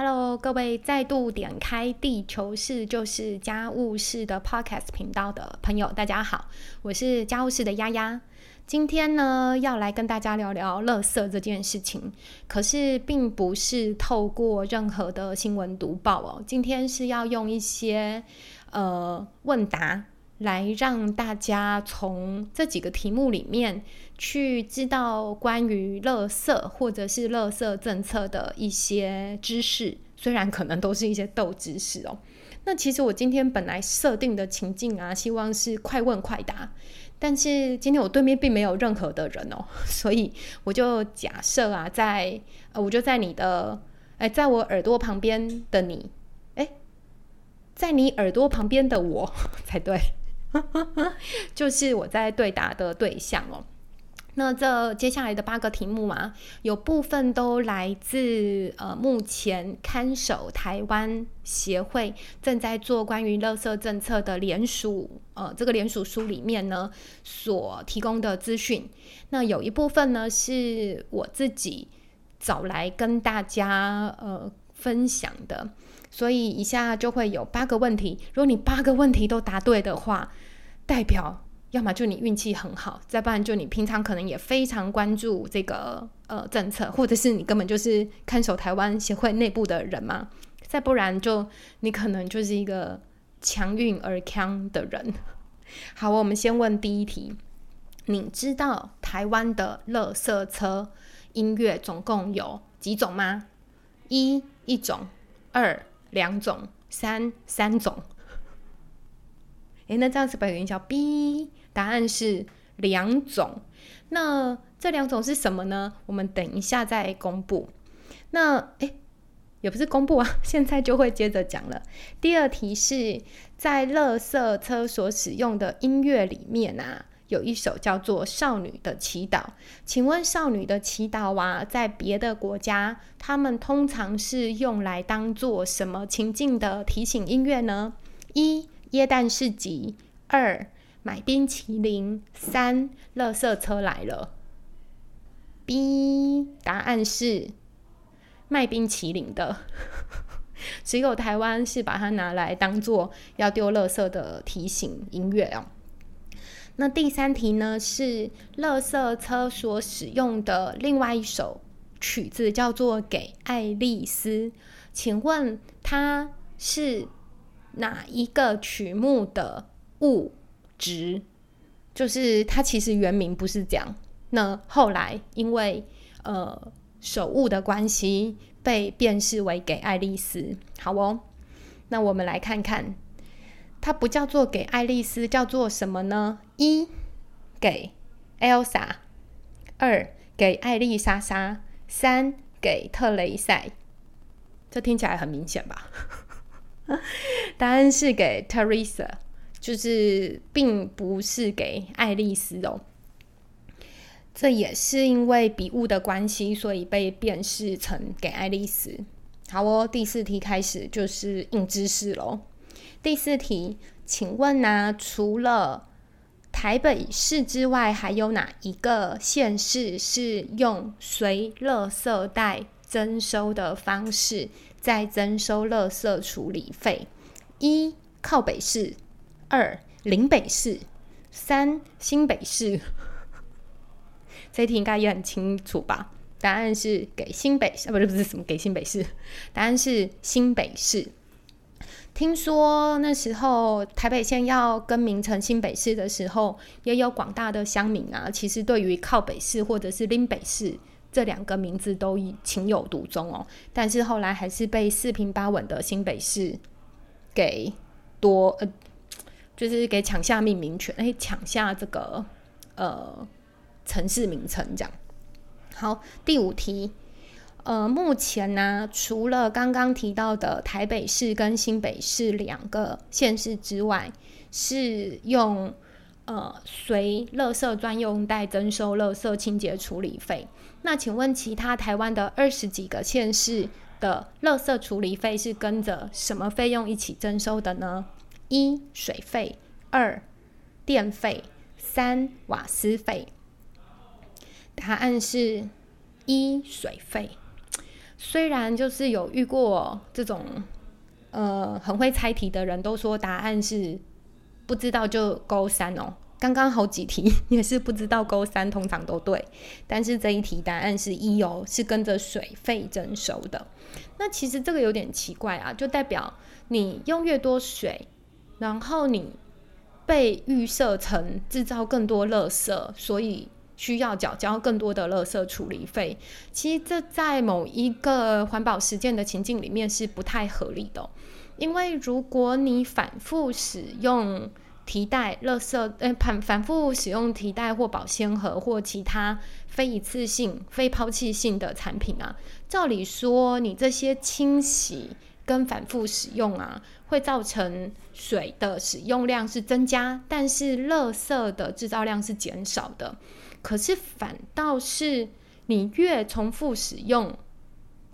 Hello，各位再度点开地球室就是家务事的 Podcast 频道的朋友，大家好，我是家务事的丫丫。今天呢，要来跟大家聊聊垃圾这件事情。可是，并不是透过任何的新闻读报哦。今天是要用一些呃问答。来让大家从这几个题目里面去知道关于垃圾或者是垃圾政策的一些知识，虽然可能都是一些斗知识哦。那其实我今天本来设定的情境啊，希望是快问快答，但是今天我对面并没有任何的人哦，所以我就假设啊，在呃，我就在你的哎，在我耳朵旁边的你，哎，在你耳朵旁边的我 才对。就是我在对答的对象哦。那这接下来的八个题目啊，有部分都来自呃目前看守台湾协会正在做关于垃圾政策的联署呃这个联署书里面呢所提供的资讯。那有一部分呢是我自己找来跟大家呃分享的。所以一下就会有八个问题，如果你八个问题都答对的话，代表要么就你运气很好，再不然就你平常可能也非常关注这个呃政策，或者是你根本就是看守台湾协会内部的人嘛，再不然就你可能就是一个强运而强的人。好，我们先问第一题，你知道台湾的乐色车音乐总共有几种吗？一一种，二。两种，三三种。诶，那这样子把音效 B，答案是两种。那这两种是什么呢？我们等一下再公布。那诶，也不是公布啊，现在就会接着讲了。第二题是在乐色车所使用的音乐里面啊。有一首叫做《少女的祈祷》，请问《少女的祈祷》啊，在别的国家，他们通常是用来当做什么情境的提醒音乐呢？一、耶诞市集；二、买冰淇淋；三、垃圾车来了。B 答案是卖冰淇淋的，只有台湾是把它拿来当做要丢垃圾的提醒音乐哦。那第三题呢？是乐色车所使用的另外一首曲子，叫做《给爱丽丝》。请问它是哪一个曲目的物质？就是它其实原名不是这样。那后来因为呃手误的关系，被辨识为《给爱丽丝》。好哦，那我们来看看。它不叫做给爱丽丝，叫做什么呢？一给 Elsa，二给艾丽莎莎，三给特雷塞。这听起来很明显吧？答案是给 Teresa，就是并不是给爱丽丝哦。这也是因为笔误的关系，所以被辨识成给爱丽丝。好哦，第四题开始就是硬知识喽。第四题，请问呢？除了台北市之外，还有哪一个县市是用随垃圾袋征收的方式在征收垃圾处理费？一靠北市，二林北市，三新北市。这题应该也很清楚吧？答案是给新北市，不是不是什么给新北市？答案是新北市。听说那时候台北县要更名成新北市的时候，也有广大的乡民啊，其实对于靠北市或者是林北市这两个名字都情有独钟哦。但是后来还是被四平八稳的新北市给多呃，就是给抢下命名权，哎，抢下这个呃城市名称这样。好，第五题。呃，目前呢，除了刚刚提到的台北市跟新北市两个县市之外，是用呃随垃圾专用袋征收垃圾清洁处理费。那请问其他台湾的二十几个县市的垃圾处理费是跟着什么费用一起征收的呢？一水费，二电费，三瓦斯费。答案是一水费。虽然就是有遇过这种呃很会猜题的人，都说答案是不知道就勾三哦。刚刚好几题 也是不知道勾三，通常都对，但是这一题答案是一哦，是跟着水费征收的。那其实这个有点奇怪啊，就代表你用越多水，然后你被预设成制造更多垃圾，所以需要缴交更多的垃圾处理费。其实这在某一个环保实践的情境里面是不太合理的，因为如果你反复使用。提袋、垃圾，呃，反反复使用提袋或保鲜盒或其他非一次性、非抛弃性的产品啊，照理说，你这些清洗跟反复使用啊，会造成水的使用量是增加，但是垃圾的制造量是减少的。可是反倒是你越重复使用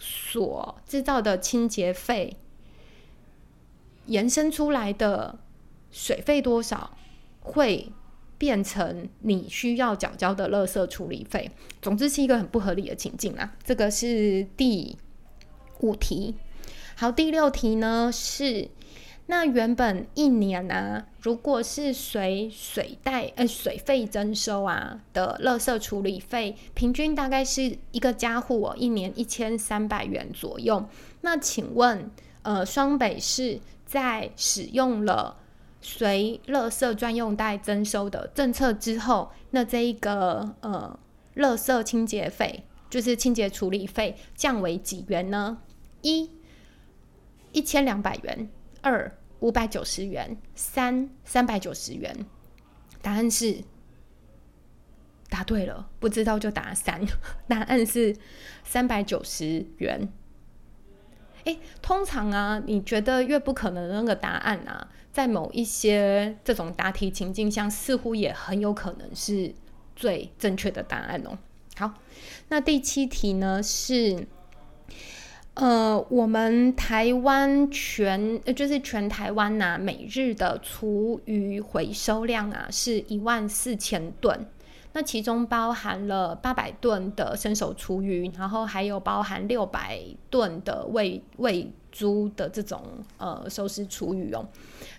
所制造的清洁费延伸出来的。水费多少会变成你需要缴交的垃圾处理费？总之是一个很不合理的情境啊！这个是第五题。好，第六题呢是那原本一年呢，如果是随水袋呃水费征收啊的垃圾处理费，平均大概是一个家户哦一年一千三百元左右。那请问呃双北市在使用了随垃圾专用袋征收的政策之后，那这一个呃，垃圾清洁费就是清洁处理费降为几元呢？一一千两百元，二五百九十元，三三百九十元。答案是答对了，不知道就答三。答案是三百九十元。哎，通常啊，你觉得越不可能的那个答案啊？在某一些这种答题情境下，似乎也很有可能是最正确的答案哦。好，那第七题呢是，呃，我们台湾全就是全台湾呐，每日的厨余回收量啊是一万四千吨，那其中包含了八百吨的生手厨余，然后还有包含六百吨的喂喂猪的这种呃收拾厨余哦。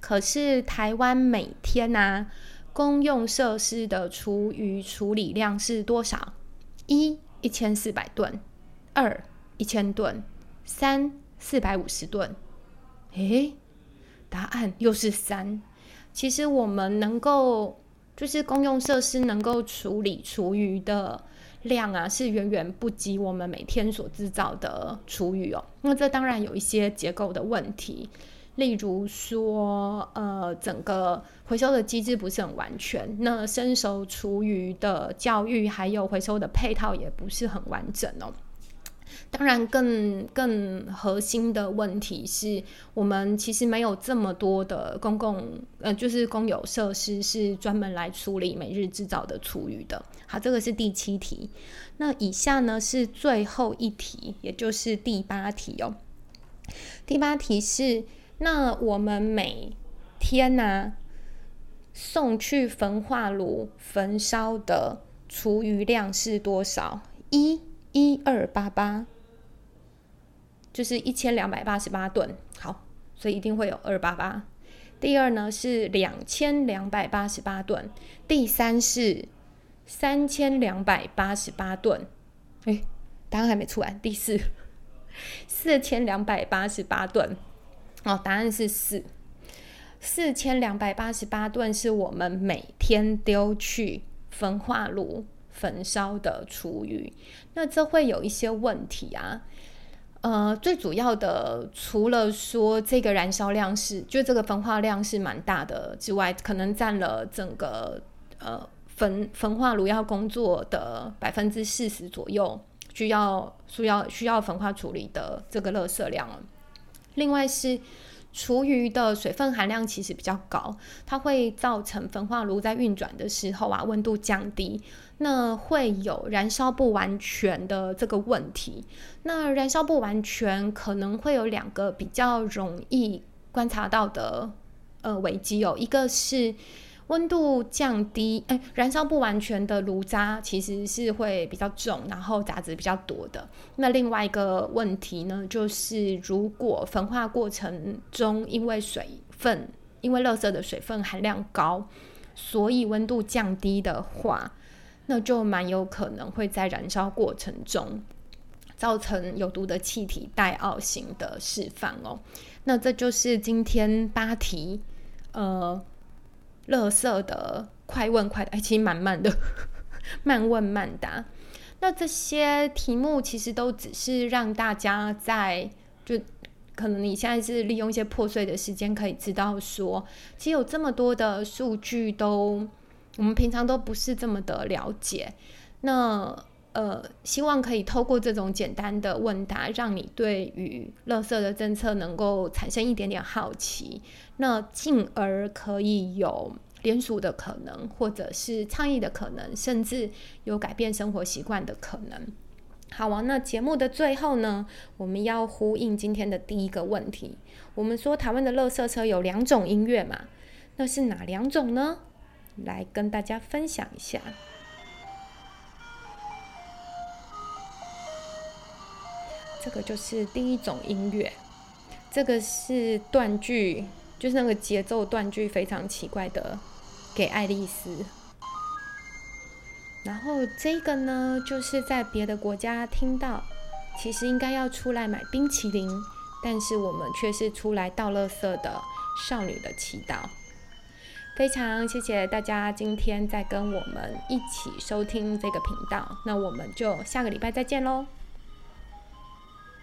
可是台湾每天呢，公用设施的厨余处理量是多少？一一千四百吨，二一千吨，三四百五十吨。诶，答案又是三。其实我们能够，就是公用设施能够处理厨余的量啊，是远远不及我们每天所制造的厨余哦。那这当然有一些结构的问题。例如说，呃，整个回收的机制不是很完全，那生熟厨余的教育还有回收的配套也不是很完整哦。当然，更更核心的问题是我们其实没有这么多的公共，呃，就是公有设施是专门来处理每日制造的厨余的。好，这个是第七题。那以下呢是最后一题，也就是第八题哦。第八题是。那我们每天呢送去焚化炉焚烧的厨余量是多少？一一二八八，就是一千两百八十八吨。好，所以一定会有二八八。第二呢是两千两百八十八吨，第三是三千两百八十八吨。哎，答案还没出来。第四四千两百八十八吨。哦，答案是四，四千两百八十八吨是我们每天丢去焚化炉焚烧的厨余。那这会有一些问题啊。呃，最主要的，除了说这个燃烧量是，就这个焚化量是蛮大的之外，可能占了整个呃焚焚化炉要工作的百分之四十左右，需要需要需要焚化处理的这个垃圾量。另外是厨余的水分含量其实比较高，它会造成焚化炉在运转的时候啊温度降低，那会有燃烧不完全的这个问题。那燃烧不完全可能会有两个比较容易观察到的呃危机哦，一个是温度降低，哎，燃烧不完全的炉渣其实是会比较重，然后杂质比较多的。那另外一个问题呢，就是如果焚化过程中因为水分，因为垃圾的水分含量高，所以温度降低的话，那就蛮有可能会在燃烧过程中造成有毒的气体带奥型的释放哦。那这就是今天八题，呃。乐色的快问快答，哎，其实蛮慢的，慢问慢答。那这些题目其实都只是让大家在就可能你现在是利用一些破碎的时间，可以知道说，其实有这么多的数据都我们平常都不是这么的了解。那呃，希望可以透过这种简单的问答，让你对于乐色的政策能够产生一点点好奇，那进而可以有联署的可能，或者是倡议的可能，甚至有改变生活习惯的可能。好啊，那节目的最后呢，我们要呼应今天的第一个问题。我们说台湾的乐色车有两种音乐嘛？那是哪两种呢？来跟大家分享一下。这个就是第一种音乐，这个是断句，就是那个节奏断句非常奇怪的，给爱丽丝。然后这个呢，就是在别的国家听到，其实应该要出来买冰淇淋，但是我们却是出来倒垃圾的少女的祈祷。非常谢谢大家今天在跟我们一起收听这个频道，那我们就下个礼拜再见喽。